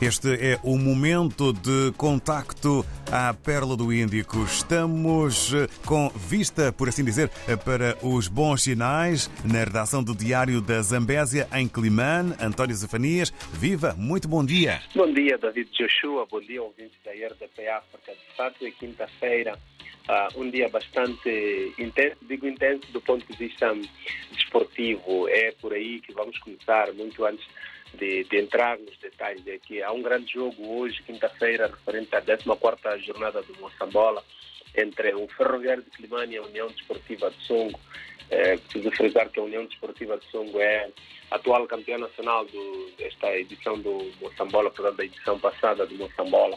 Este é o momento de contacto à Perla do Índico. Estamos eh, com vista, por assim dizer, eh, para os bons sinais na redação do Diário da Zambésia, em Climane. António Zafanias, viva, muito bom dia. Bom dia, David Joshua, bom dia, ouvintes da RDP África. De fato, é quinta-feira, uh, um dia bastante intenso, digo intenso do ponto de vista desportivo. É por aí que vamos começar, muito antes de, de, entrar nos detalhes é que há um grande jogo hoje, quinta-feira, referente à 14 jornada do Moçambola, entre o Ferroviário de Climane e a União Desportiva de Songo. É, preciso frisar que a União Desportiva de Songo é atual campeã nacional do, desta edição do Moçambola, portanto, da edição passada do Moçambola.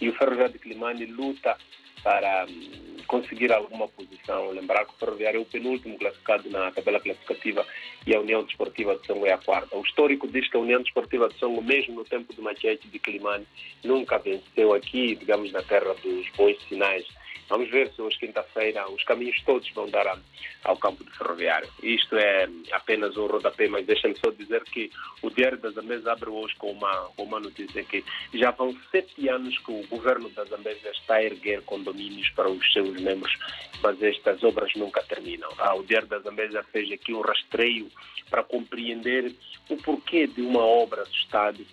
E o Ferroviário de Climane luta para um, conseguir alguma posição. Lembrar que o Ferroviário é o penúltimo classificado na tabela classificativa e a União Desportiva de Songo é a quarta. O histórico diz que a União Desportiva de Songo, mesmo no tempo do Machete de Climane, nunca venceu aqui, digamos, na terra dos bons sinais Vamos ver se hoje, quinta-feira, os caminhos todos vão dar ao campo de ferroviário. Isto é apenas um rodapé, mas deixem-me só dizer que o Diário da Zambésia abre hoje com uma, uma notícia que já vão sete anos que o governo da Zambésia está a erguer condomínios para os seus membros, mas estas obras nunca terminam. Ah, o da Zambésia fez aqui um rastreio para compreender o porquê de uma obra do Estado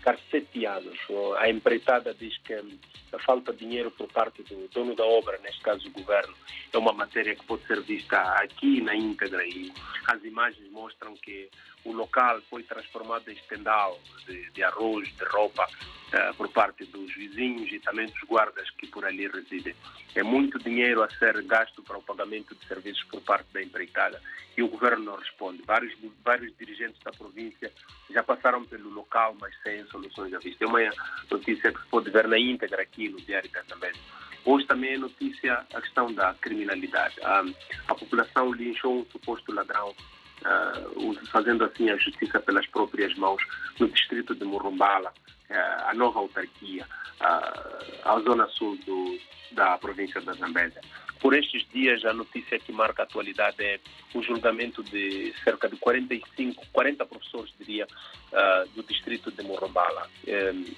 ficar sete anos. A empreitada diz que a falta de dinheiro por parte do dono da obra, neste caso o governo, é uma matéria que pode ser vista aqui na íntegra e as imagens mostram que o local foi transformado em estendal de, de arroz, de roupa, uh, por parte dos vizinhos e também dos guardas que por ali residem. É muito dinheiro a ser gasto para o pagamento de serviços por parte da empreitada e o governo não responde. Vários, vários dirigentes da província já passaram pelo local, mas sem soluções à vista. É uma notícia que se pode ver na íntegra aqui no Diário Zambésia. Hoje também é notícia a questão da criminalidade. A, a população linchou um suposto ladrão uh, fazendo assim a justiça pelas próprias mãos no distrito de Murumbala, uh, a nova autarquia, a zona sul do, da província da Zambésia. Por estes dias, a notícia que marca a atualidade é o julgamento de cerca de 45, 40 professores, diria, uh, do distrito de Murumbala.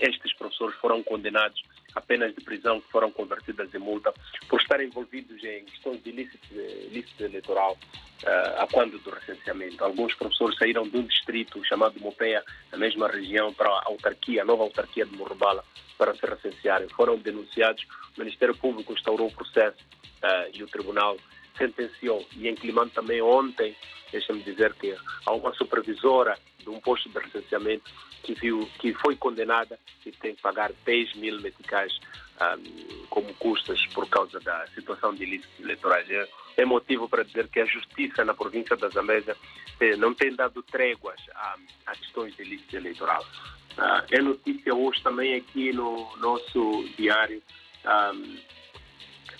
estes professores foram condenados a penas de prisão que foram convertidas em multa por estarem envolvidos em questões de ilícito, ilícito eleitoral uh, a quando do recenseamento. Alguns professores saíram de um distrito chamado Mopeia, na mesma região, para a autarquia, a nova autarquia de Morrobala, para se recensearem. Foram denunciados, o Ministério Público instaurou o processo uh, e o Tribunal sentenciou. E em também ontem, deixa-me dizer que há uma supervisora de um posto de recenseamento que, viu, que foi condenada e tem que pagar 10 mil meticais um, como custas por causa da situação de ilícitos eleitorais. É, é, motivo para dizer que a justiça na província da Zambésia eh, não tem dado tréguas a, a questões de ilícito eleitoral. Uh, é notícia hoje também aqui no nosso diário um,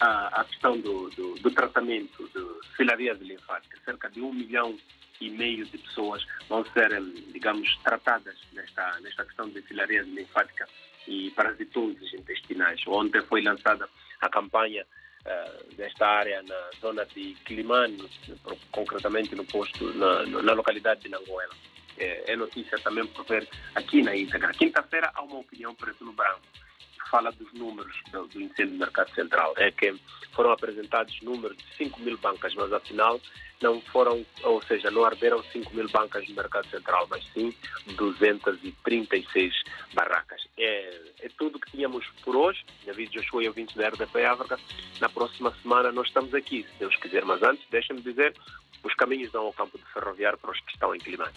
a, a, questão do, do, do tratamento de filariase linfática. Cerca de um milhão e meio de pessoas vão ser, digamos, tratadas nesta, nesta questão de filariase linfática e parasitoses intestinais. Ontem foi lançada a campanha uh, desta área na zona de Quilimane, concretamente no posto, na, na localidade de Nangoela. É, é notícia também por ver aqui na íntegra. Quinta-feira há uma opinião preto no branco fala dos números do, do incêndio do mercado central. É que foram apresentados números de 5 mil bancas, mas afinal não foram, ou seja, não arderam 5 mil bancas no mercado central, mas sim 236 barracas. É, é tudo que tínhamos por hoje. David Joshua e ouvintes da RDP África. Na próxima semana nós estamos aqui, se Deus quiser. Mas antes, deixem-me dizer, os caminhos dão ao campo de ferroviário para os que estão em Climane.